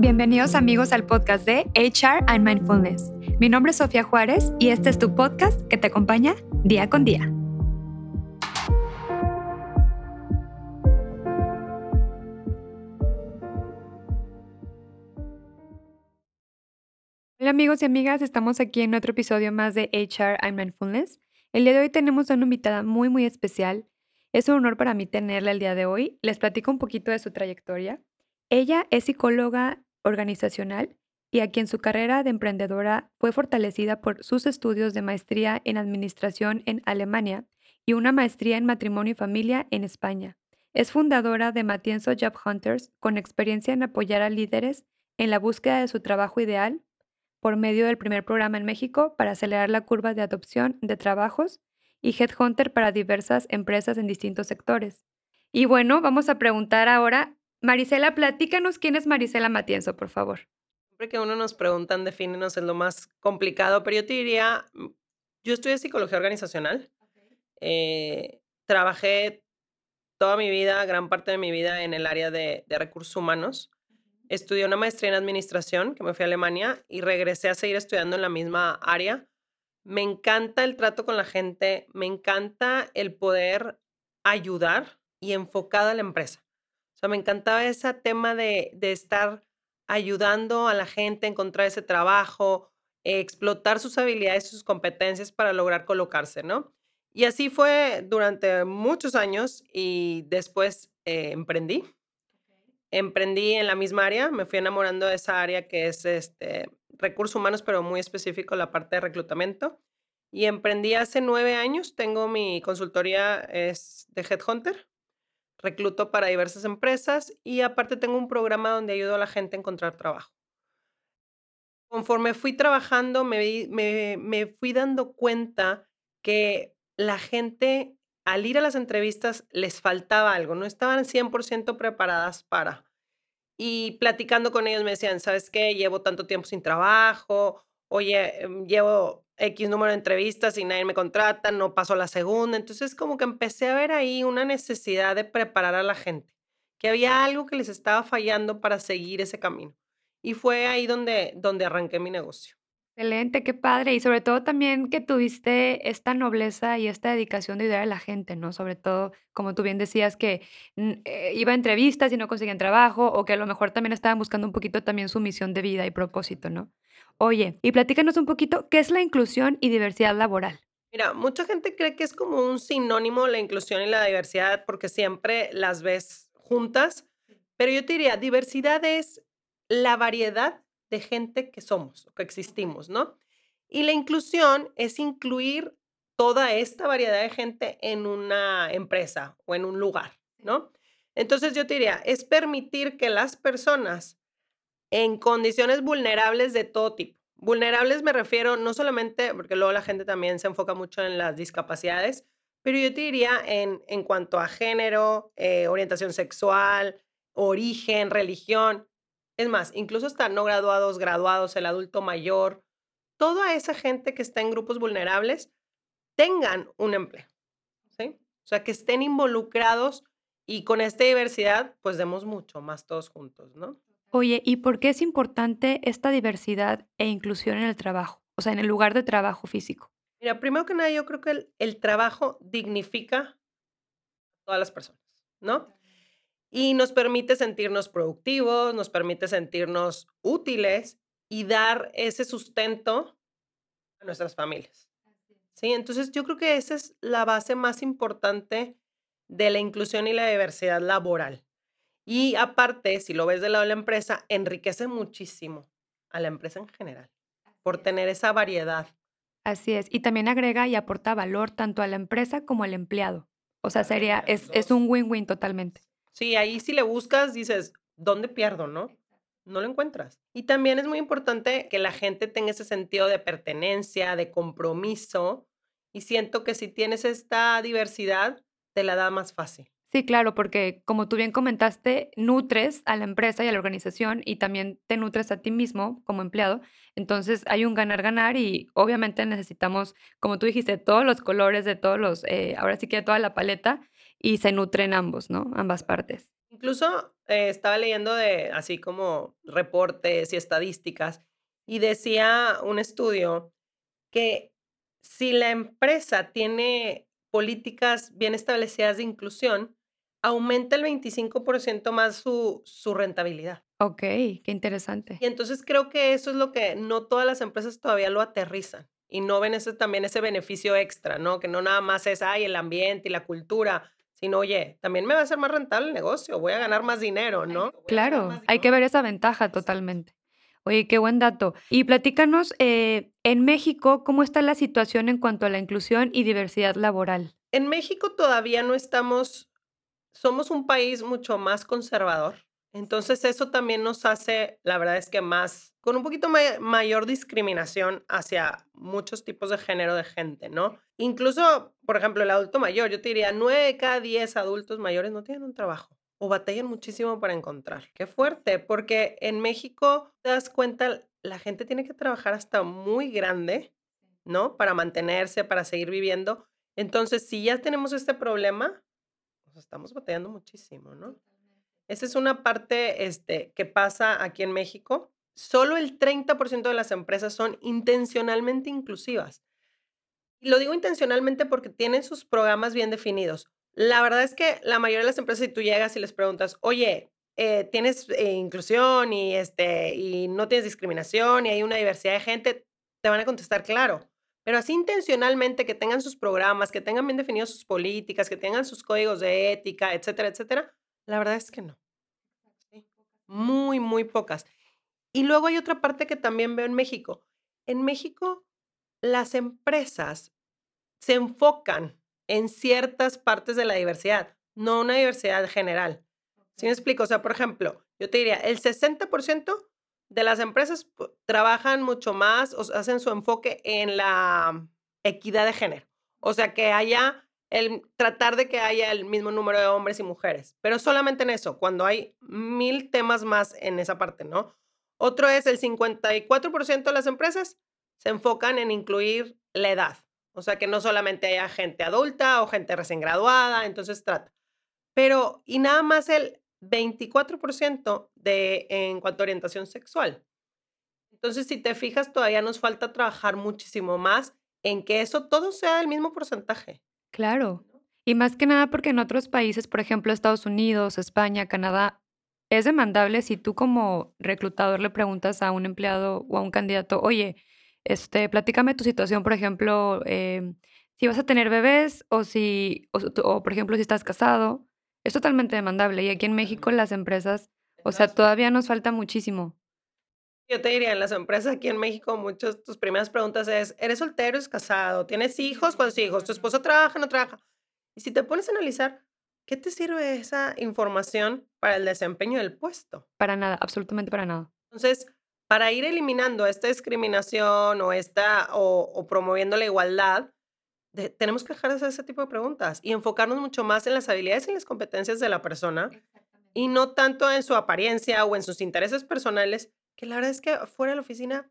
Bienvenidos amigos al podcast de HR and Mindfulness. Mi nombre es Sofía Juárez y este es tu podcast que te acompaña día con día. Hola amigos y amigas, estamos aquí en otro episodio más de HR and Mindfulness. El día de hoy tenemos a una invitada muy muy especial. Es un honor para mí tenerla el día de hoy. Les platico un poquito de su trayectoria. Ella es psicóloga organizacional y a quien su carrera de emprendedora fue fortalecida por sus estudios de maestría en administración en Alemania y una maestría en matrimonio y familia en España. Es fundadora de Matienzo Job Hunters con experiencia en apoyar a líderes en la búsqueda de su trabajo ideal por medio del primer programa en México para acelerar la curva de adopción de trabajos y Headhunter para diversas empresas en distintos sectores. Y bueno, vamos a preguntar ahora Marisela, platícanos quién es Marisela Matienzo, por favor. Siempre que uno nos preguntan, defínenos, es lo más complicado, pero yo te diría, mm, yo estudié psicología organizacional. Eh, trabajé toda mi vida, gran parte de mi vida en el área de, de recursos humanos. Estudié una maestría en administración, que me fui a Alemania, y regresé a seguir estudiando en la misma área. Me encanta el trato con la gente, me encanta el poder ayudar y enfocado a la empresa. O sea, me encantaba ese tema de, estar ayudando a la gente a encontrar ese trabajo, explotar sus habilidades, sus competencias para lograr colocarse, ¿no? Y así fue durante muchos años y después eh, emprendí. Emprendí en la misma área, me fui enamorando de esa área que es este, recursos humanos, pero muy específico la parte de reclutamiento. Y emprendí hace nueve años, tengo mi consultoría es de Headhunter, recluto para diversas empresas y aparte tengo un programa donde ayudo a la gente a encontrar trabajo. Conforme fui trabajando, me, me, fui dando cuenta que la gente al ir a las entrevistas les faltaba algo, no estaban 100% preparadas para. Y platicando con ellos me decían, ¿sabes qué? Llevo tanto tiempo sin trabajo, oye, em, llevo X número de entrevistas y nadie me contrata, no pasó la segunda. Entonces como que empecé a ver ahí una necesidad de preparar a la gente, que había algo que les estaba fallando para seguir ese camino. Y fue ahí donde, donde arranqué mi negocio. Excelente, qué padre. Y sobre todo también que tuviste esta nobleza y esta dedicación de ayudar a la gente, ¿no? Sobre todo, como tú bien decías, que eh, iba a entrevistas y no conseguían trabajo, o que a lo mejor también estaban buscando un poquito también su misión de vida y propósito, ¿no? Oye, y platícanos un poquito, ¿qué es la inclusión y diversidad laboral? Mira, mucha gente cree que es como un sinónimo la inclusión y la diversidad porque siempre las ves juntas, pero yo te diría, diversidad es la variedad de gente que somos o que existimos, ¿no? Y la inclusión es incluir toda esta variedad de gente en una empresa o en un lugar, ¿no? Entonces yo te diría, es permitir que las personas en condiciones vulnerables de todo tipo, vulnerables me refiero no solamente, porque luego la gente también se enfoca mucho en las discapacidades, pero yo te diría en, en cuanto a género, eh, orientación sexual, origen, religión, es más, incluso hasta no graduados, graduados, el adulto mayor, toda esa gente que está en grupos vulnerables tengan un empleo. ¿sí? O sea, que estén involucrados y con esta diversidad, pues demos mucho más todos juntos, ¿no? Oye, ¿y por qué es importante esta diversidad e inclusión en el trabajo? O sea, en el lugar de trabajo físico. Mira, primero que nada, yo creo que el, el trabajo dignifica a todas las personas, ¿no? y nos permite sentirnos productivos, nos permite sentirnos útiles y dar ese sustento a nuestras familias. Sí, entonces yo creo que esa es la base más importante de la inclusión y la diversidad laboral. Y aparte, si lo ves del lado de la empresa, enriquece muchísimo a la empresa en general por tener esa variedad. Así es, y también agrega y aporta valor tanto a la empresa como al empleado. O sea, sería, es, es un win-win totalmente. Sí, ahí si le buscas, dices, ¿dónde pierdo, no? No lo encuentras. Y también es muy importante que la gente tenga ese sentido de pertenencia, de compromiso. Y siento que si tienes esta diversidad, te la da más fácil. Sí, claro, porque como tú bien comentaste, nutres a la empresa y a la organización y también te nutres a ti mismo como empleado. Entonces hay un ganar-ganar y obviamente necesitamos, como tú dijiste, todos los colores de todos los, eh, ahora sí que toda la paleta y se nutren ambos, ¿no? Ambas partes. Incluso eh, estaba leyendo de así como reportes y estadísticas y decía un estudio que si la empresa tiene políticas bien establecidas de inclusión, aumenta el 25% más su, su rentabilidad. Ok, qué interesante. Y entonces creo que eso es lo que no todas las empresas todavía lo aterrizan y no ven ese, también ese beneficio extra, ¿no? Que no nada más es, ay, el ambiente y la cultura, sino, oye, también me va a ser más rentable el negocio, voy a ganar más dinero, ¿no? Claro, hay que ver esa ventaja totalmente. Oye, qué buen dato. Y platícanos, eh, en México, ¿cómo está la situación en cuanto a la inclusión y diversidad laboral? En México todavía no estamos, somos un país mucho más conservador. Entonces eso también nos hace, la verdad es que más, con un poquito mayor discriminación hacia muchos tipos de género de gente, ¿no? Incluso, por ejemplo, el adulto mayor, yo te diría, 9 de cada 10 adultos mayores no tienen un trabajo o batallan muchísimo para encontrar. Qué fuerte, porque en México te das cuenta, la gente tiene que trabajar hasta muy grande, ¿no? Para mantenerse, para seguir viviendo. Entonces, si ya tenemos este problema, pues estamos batallando muchísimo, ¿no? Esa es una parte este, que pasa aquí en México. Solo el 30% de las empresas son intencionalmente inclusivas. Y lo digo intencionalmente porque tienen sus programas bien definidos. La verdad es que la mayoría de las empresas, si tú llegas y les preguntas, oye, eh, tienes eh, inclusión y, este, y no tienes discriminación y hay una diversidad de gente, te van a contestar claro. Pero así intencionalmente que tengan sus programas, que tengan bien definidos sus políticas, que tengan sus códigos de ética, etcétera, etcétera, la verdad es que no. Muy, muy pocas. Y luego hay otra parte que también veo en México. En México, las empresas se enfocan en ciertas partes de la diversidad, no una diversidad general. ¿Sí me explico? O sea, por ejemplo, yo te diría, el 60% de las empresas trabajan mucho más o hacen su enfoque en la equidad de género. O sea, que haya el tratar de que haya el mismo número de hombres y mujeres, pero solamente en eso, cuando hay mil temas más en esa parte, ¿no? Otro es el 54% de las empresas se enfocan en incluir la edad. O sea, que no solamente haya gente adulta o gente recién graduada, entonces trata. Pero, y nada más el 24% de, en cuanto a orientación sexual. Entonces, si te fijas, todavía nos falta trabajar muchísimo más en que eso todo sea del mismo porcentaje. Claro. Y más que nada porque en otros países, por ejemplo, Estados Unidos, España, Canadá, es demandable si tú como reclutador le preguntas a un empleado o a un candidato, oye, este, platícame tu situación, por ejemplo, em, si vas a tener bebés o si, o, por ejemplo, si estás casado. Es totalmente demandable. Y aquí en México las empresas, o sea, todavía nos falta muchísimo. Yo te diría, en las empresas aquí en México, muchas tus primeras preguntas es, ¿eres soltero, es casado? ¿Tienes hijos? ¿Cuántos hijos? ¿Tu esposo trabaja, no trabaja? Y si te pones a analizar, ¿qué te sirve esa información para el desempeño del puesto? Para nada, absolutamente para nada. Entonces, para ir eliminando esta discriminación o, esta, o, promoviendo la igualdad, tenemos que dejar de hacer ese tipo de preguntas y enfocarnos mucho más en las habilidades y las competencias de la persona y no tanto en su apariencia o en sus intereses personales, que la verdad es que fuera de la oficina,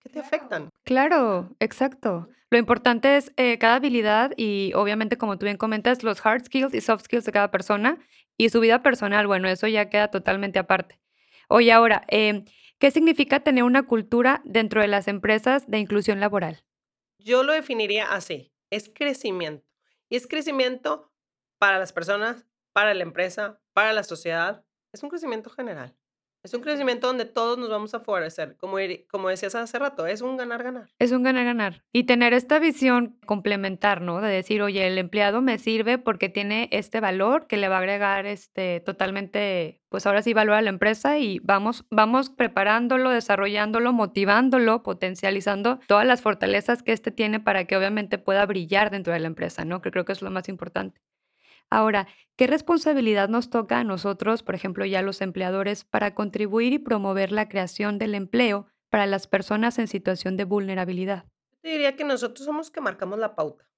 ¿qué te afectan? Claro, exacto. Lo importante es eh, cada habilidad y obviamente, como tú bien comentas, los hard skills y soft skills de cada persona y su vida personal, bueno, eso ya queda totalmente aparte. Oye, ahora, eh, ¿Qué significa tener una cultura dentro de las empresas de inclusión laboral? Yo lo definiría así, es crecimiento. Y es crecimiento para las personas, para la empresa, para la sociedad. Es un crecimiento general. Es un crecimiento donde todos nos vamos a favorecer. Como, como decías hace rato, es un ganar-ganar. Es un ganar-ganar. Y tener esta visión complementar, ¿no? De decir, oye, el empleado me sirve porque tiene este valor que le va a agregar este, totalmente, pues ahora sí, valor a la empresa y vamos, vamos preparándolo, desarrollándolo, motivándolo, potencializando todas las fortalezas que este tiene para que obviamente pueda brillar dentro de la empresa, ¿no? Que creo que es lo más importante. Ahora, ¿qué responsabilidad nos toca a nosotros, por ejemplo, ya los empleadores, para contribuir y promover la creación del empleo para las personas en situación de vulnerabilidad? Yo diría que nosotros somos los que marcamos la pauta,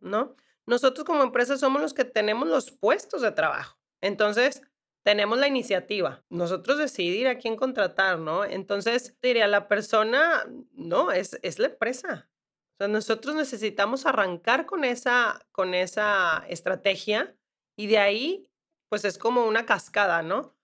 ¿no? Nosotros como empresa somos los que tenemos los puestos de trabajo. Entonces, tenemos la iniciativa. Nosotros decidir a quién contratar, ¿no? Entonces, diría, la persona, no, es, es la empresa nosotros necesitamos arrancar con esa, con esa estrategia y de ahí pues es como una cascada, ¿no?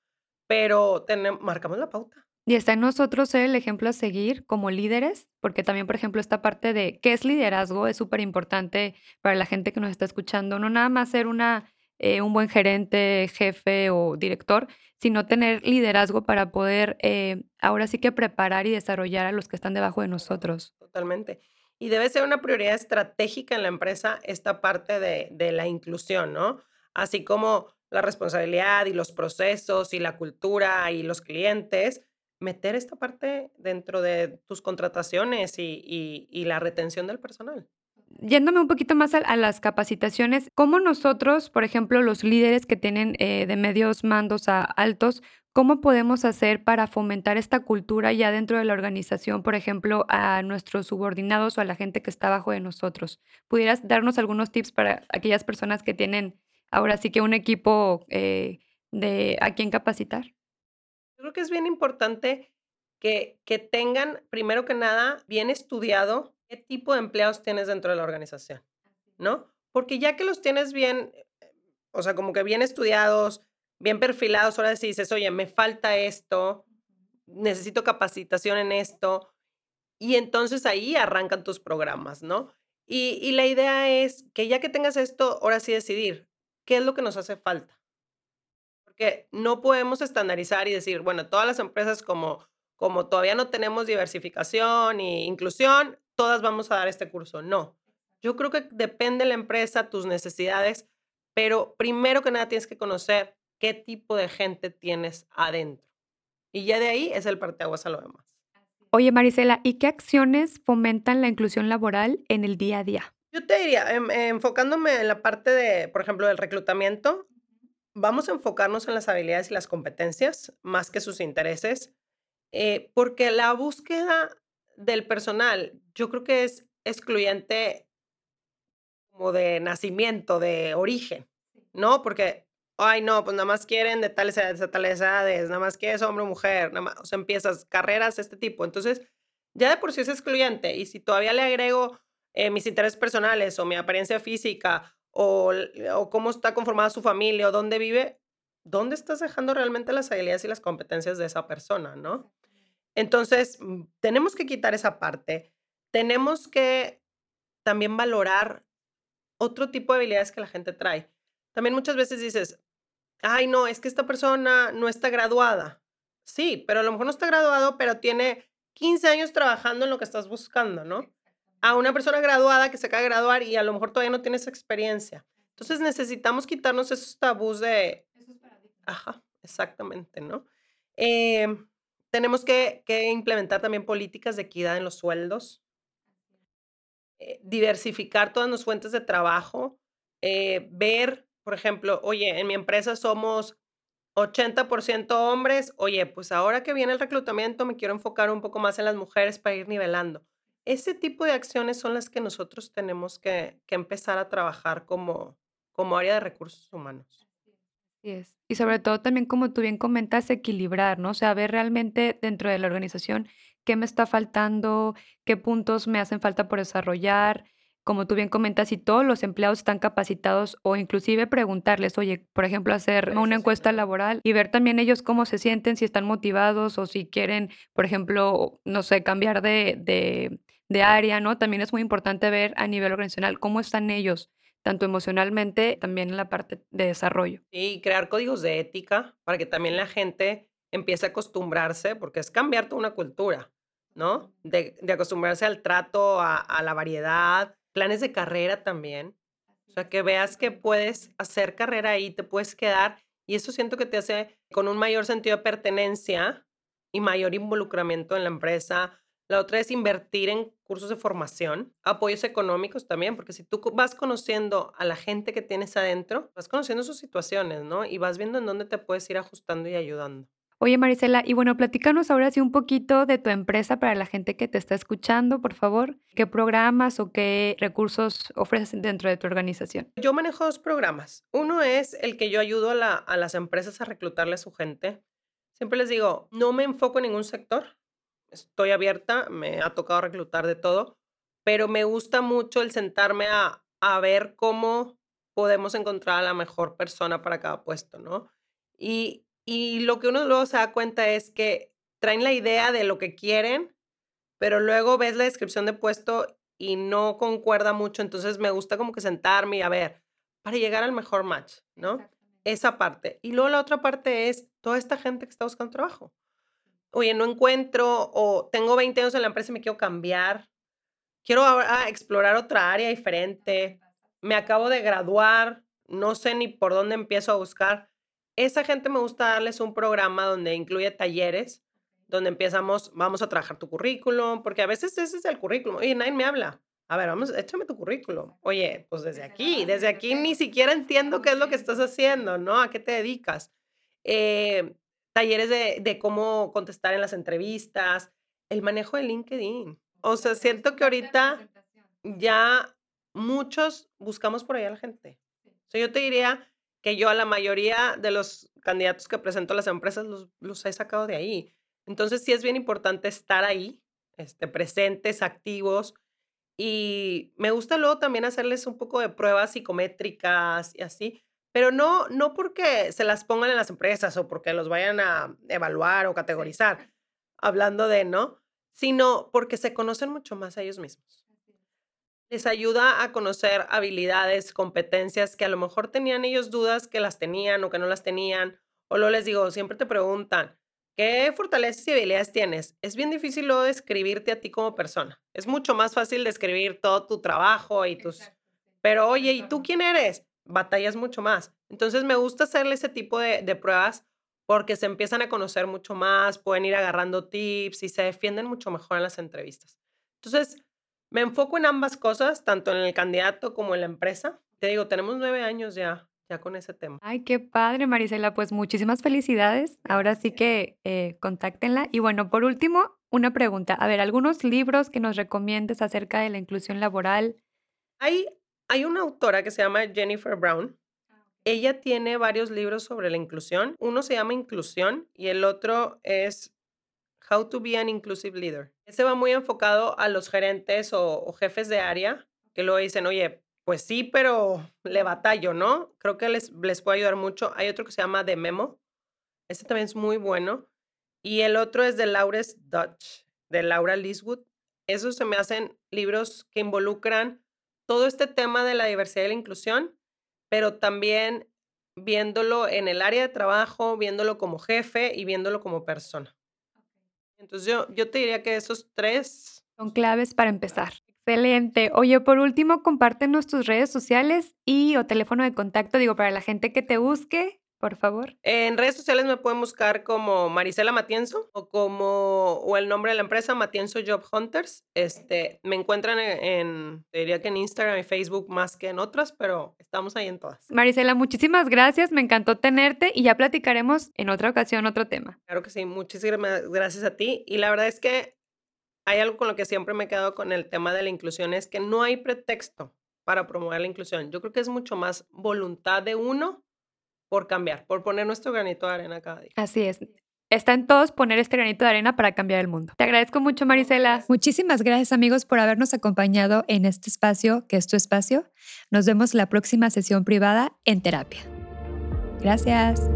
Pero tenem marcamos la pauta. Y está en nosotros ser el ejemplo a seguir como líderes, porque también, por ejemplo, esta parte de qué es liderazgo es súper importante para la gente que nos está escuchando. No nada más ser una, eh, un buen gerente, jefe o director, sino tener liderazgo para poder eh, ahora sí que preparar y desarrollar a los que están debajo de nosotros. Totalmente. Y debe ser una prioridad estratégica en la empresa esta parte de, de la inclusión, ¿no? Así como la responsabilidad y los procesos y la cultura y los clientes, meter esta parte dentro de tus contrataciones y, y- y la retención del personal. Yéndome un poquito más a, las capacitaciones, ¿cómo nosotros, por ejemplo, los líderes que tienen eh, de medios mandos a altos, cómo podemos hacer para fomentar esta cultura ya dentro de la organización, por ejemplo, a nuestros subordinados o a la gente que está abajo de nosotros? ¿Pudieras darnos algunos tips para aquellas personas que tienen ahora sí que un equipo eh, de a quién capacitar? Yo creo que es bien importante que, que tengan, primero que nada, bien estudiado qué tipo de empleados tienes dentro de la organización, ¿no? Porque ya que los tienes bien, eh, o sea, como que bien estudiados, bien perfilados, ahora sí dices, oye, me falta esto, necesito capacitación en esto, y entonces ahí arrancan tus programas, ¿no? Y, y la idea es que ya que tengas esto, ahora sí decidir qué es lo que nos hace falta. Porque no podemos estandarizar y decir, bueno, todas las empresas como, como todavía no tenemos diversificación e inclusión, todas vamos a dar este curso. No. Yo creo que depende de la empresa, tus necesidades, pero primero que nada tienes que conocer qué tipo de gente tienes adentro. Y ya de ahí es el parteaguas a lo demás. Oye, Marisela, ¿y qué acciones fomentan la inclusión laboral en el día a día? Yo te diría, em- enfocándome en la parte de, por ejemplo, del reclutamiento, vamos a enfocarnos en las habilidades y las competencias más que sus intereses, eh, porque la búsqueda del personal, yo creo que es excluyente como de nacimiento, de origen, ¿no? Porque, ay, no, pues nada más quieren de tales edades a tales edades, nada más quieres hombre o mujer, nada más, o sea, empiezas carreras de este tipo. Entonces, ya de por sí es excluyente. Y si todavía le agrego eh, mis intereses personales o mi apariencia física o, o cómo está conformada su familia o dónde vive, ¿dónde estás dejando realmente las habilidades y las competencias de esa persona, no? Entonces, mm, tenemos que quitar esa parte. Tenemos que también valorar otro tipo de habilidades que la gente trae. También muchas veces dices, ay, no, es que esta persona no está graduada. Sí, pero a lo mejor no está graduado, pero tiene 15 años trabajando en lo que estás buscando, ¿no? A una persona graduada que se acaba de graduar y a lo mejor todavía no tiene esa experiencia. Entonces necesitamos quitarnos esos tabús de, ajá, exactamente, ¿no? Em, tenemos que, que implementar también políticas de equidad en los sueldos eh, diversificar todas las fuentes de trabajo, eh, ver, por ejemplo, oye, en mi empresa somos 80% hombres, oye, pues ahora que viene el reclutamiento me quiero enfocar un poco más en las mujeres para ir nivelando. Ese tipo de acciones son las que nosotros tenemos que, que empezar a trabajar como, como área de recursos humanos. Así es. Y sobre todo también, como tú bien comentas, equilibrar, ¿no? O sea, ver realmente dentro de la organización qué me está faltando, qué puntos me hacen falta por desarrollar. Como tú bien comentas, si todos los empleados están capacitados o inclusive preguntarles, oye, por ejemplo, hacer una encuesta laboral y ver también ellos cómo se sienten, si están motivados o si quieren, por ejemplo, no sé, cambiar de, de, de área, ¿no? También es muy importante ver a nivel organizacional cómo están ellos, tanto emocionalmente, también en la parte de desarrollo. Y crear códigos de ética para que también la gente empiece a acostumbrarse, porque es cambiar toda una cultura, ¿no? De, de acostumbrarse al trato, a, a la variedad, planes de carrera también. O sea, que veas que puedes hacer carrera ahí, te puedes quedar, y eso siento que te hace con un mayor sentido de pertenencia y mayor involucramiento en la empresa. La otra es invertir en cursos de formación, apoyos económicos también, porque si tú vas conociendo a la gente que tienes adentro, vas conociendo sus situaciones, ¿no? Y vas viendo en dónde te puedes ir ajustando y ayudando. Oye, Marisela, y bueno, platícanos ahora sí un poquito de tu empresa para la gente que te está escuchando, por favor. ¿Qué programas o qué recursos ofreces dentro de tu organización? Yo manejo dos programas. Uno es el que yo ayudo a, la- a las empresas a reclutarle a su gente. Siempre les digo, no me enfoco en ningún sector. Estoy abierta, me ha tocado reclutar de todo, pero me gusta mucho el sentarme a, a ver cómo podemos encontrar a la mejor persona para cada puesto, ¿no? Y, y lo que uno luego se da cuenta es que traen la idea de lo que quieren, pero luego ves la descripción de puesto y no concuerda mucho, entonces me gusta como que sentarme y a ver, para llegar al mejor match, ¿no? Esa parte. Y luego la otra parte es toda esta gente que está buscando trabajo. Oye, no encuentro o tengo 20 años en la empresa y me quiero cambiar. Quiero ahora explorar otra área diferente. Me acabo de graduar, no sé ni por dónde empiezo a buscar. Esa gente me gusta darles un programa donde incluye talleres donde empezamos, vamos a trabajar tu currículum, porque a veces ese es el currículum. Oye, nadie me habla. A ver, vamos, échame tu currículum. Oye, pues desde aquí, desde aquí ni siquiera entiendo qué es lo que estás haciendo, ¿no? ¿A qué te dedicas? Eh, talleres de, de cómo contestar en las entrevistas, el manejo de LinkedIn. O sea, siento que ahorita ya muchos buscamos por allá a la gente. O sea, yo te diría que yo a la mayoría de los candidatos que presento a las empresas los, los he sacado de ahí. Entonces sí es bien importante estar ahí, este, presentes, activos. Y me gusta luego también hacerles un poco de pruebas psicométricas y así, pero no, no porque se las pongan en las empresas o porque los vayan a evaluar o categorizar, hablando de, ¿no? Sino porque se conocen mucho más a ellos mismos. Les ayuda a conocer habilidades, competencias que a lo mejor tenían ellos dudas que las tenían o que no las tenían. O lo les digo, siempre te preguntan, ¿Qué fortalezas y habilidades tienes? Es bien difícil luego describirte a ti como persona. Es mucho más fácil describir todo tu trabajo y tus... Pero oye, ¿y tú quién eres? Batallas mucho más. Entonces me gusta hacerle ese tipo de, de pruebas porque se empiezan a conocer mucho más, pueden ir agarrando tips y se defienden mucho mejor en las entrevistas. Entonces, me enfoco en ambas cosas, tanto en el candidato como en la empresa. Te digo, tenemos nueve años ya ya con ese tema. Ay, qué padre, Marisela. Pues muchísimas felicidades. Ahora sí que eh, contáctenla. Y bueno, por último, una pregunta. A ver, algunos libros que nos recomiendes acerca de la inclusión laboral. Hay, hay una autora que se llama Jennifer Brown. Ah, Ella tiene varios libros sobre la inclusión. Uno se llama Inclusión y el otro es How to be an Inclusive Leader. Ese va muy enfocado a los gerentes o, o jefes de área que luego dicen, oye, pues sí, pero le batallo, ¿no? Creo que les, les puede ayudar mucho. Hay otro que se llama The Memo. Este también es muy bueno. Y el otro es de Laura's Dutch, de Laura Liswood. Esos se me hacen libros que involucran todo este tema de la diversidad y la inclusión, pero también viéndolo en el área de trabajo, viéndolo como jefe y viéndolo como persona. Entonces yo, yo te diría que esos tres... Son claves para empezar. Excelente. Oye, por último, compártenos tus redes sociales y o teléfono de contacto, digo, para la gente que te busque, por favor. En redes sociales me pueden buscar como Marisela Matienzo o como o el nombre de la empresa Matienzo Job Hunters. Este, me encuentran en, diría que en Instagram y Facebook más que en otras, pero estamos ahí en todas. Marisela, muchísimas gracias, me encantó tenerte y ya platicaremos en otra ocasión otro tema. Claro que sí, muchísimas gracias a ti y la verdad es que hay algo con lo que siempre me he quedado con el tema de la inclusión, es que no hay pretexto para promover la inclusión. Yo creo que es mucho más voluntad de uno por cambiar, por poner nuestro granito de arena cada día. Así es. Está en todos poner este granito de arena para cambiar el mundo. Te agradezco mucho, Marisela. Muchísimas gracias, amigos, por habernos acompañado en este espacio, que es tu espacio. Nos vemos la próxima sesión privada en terapia. Gracias.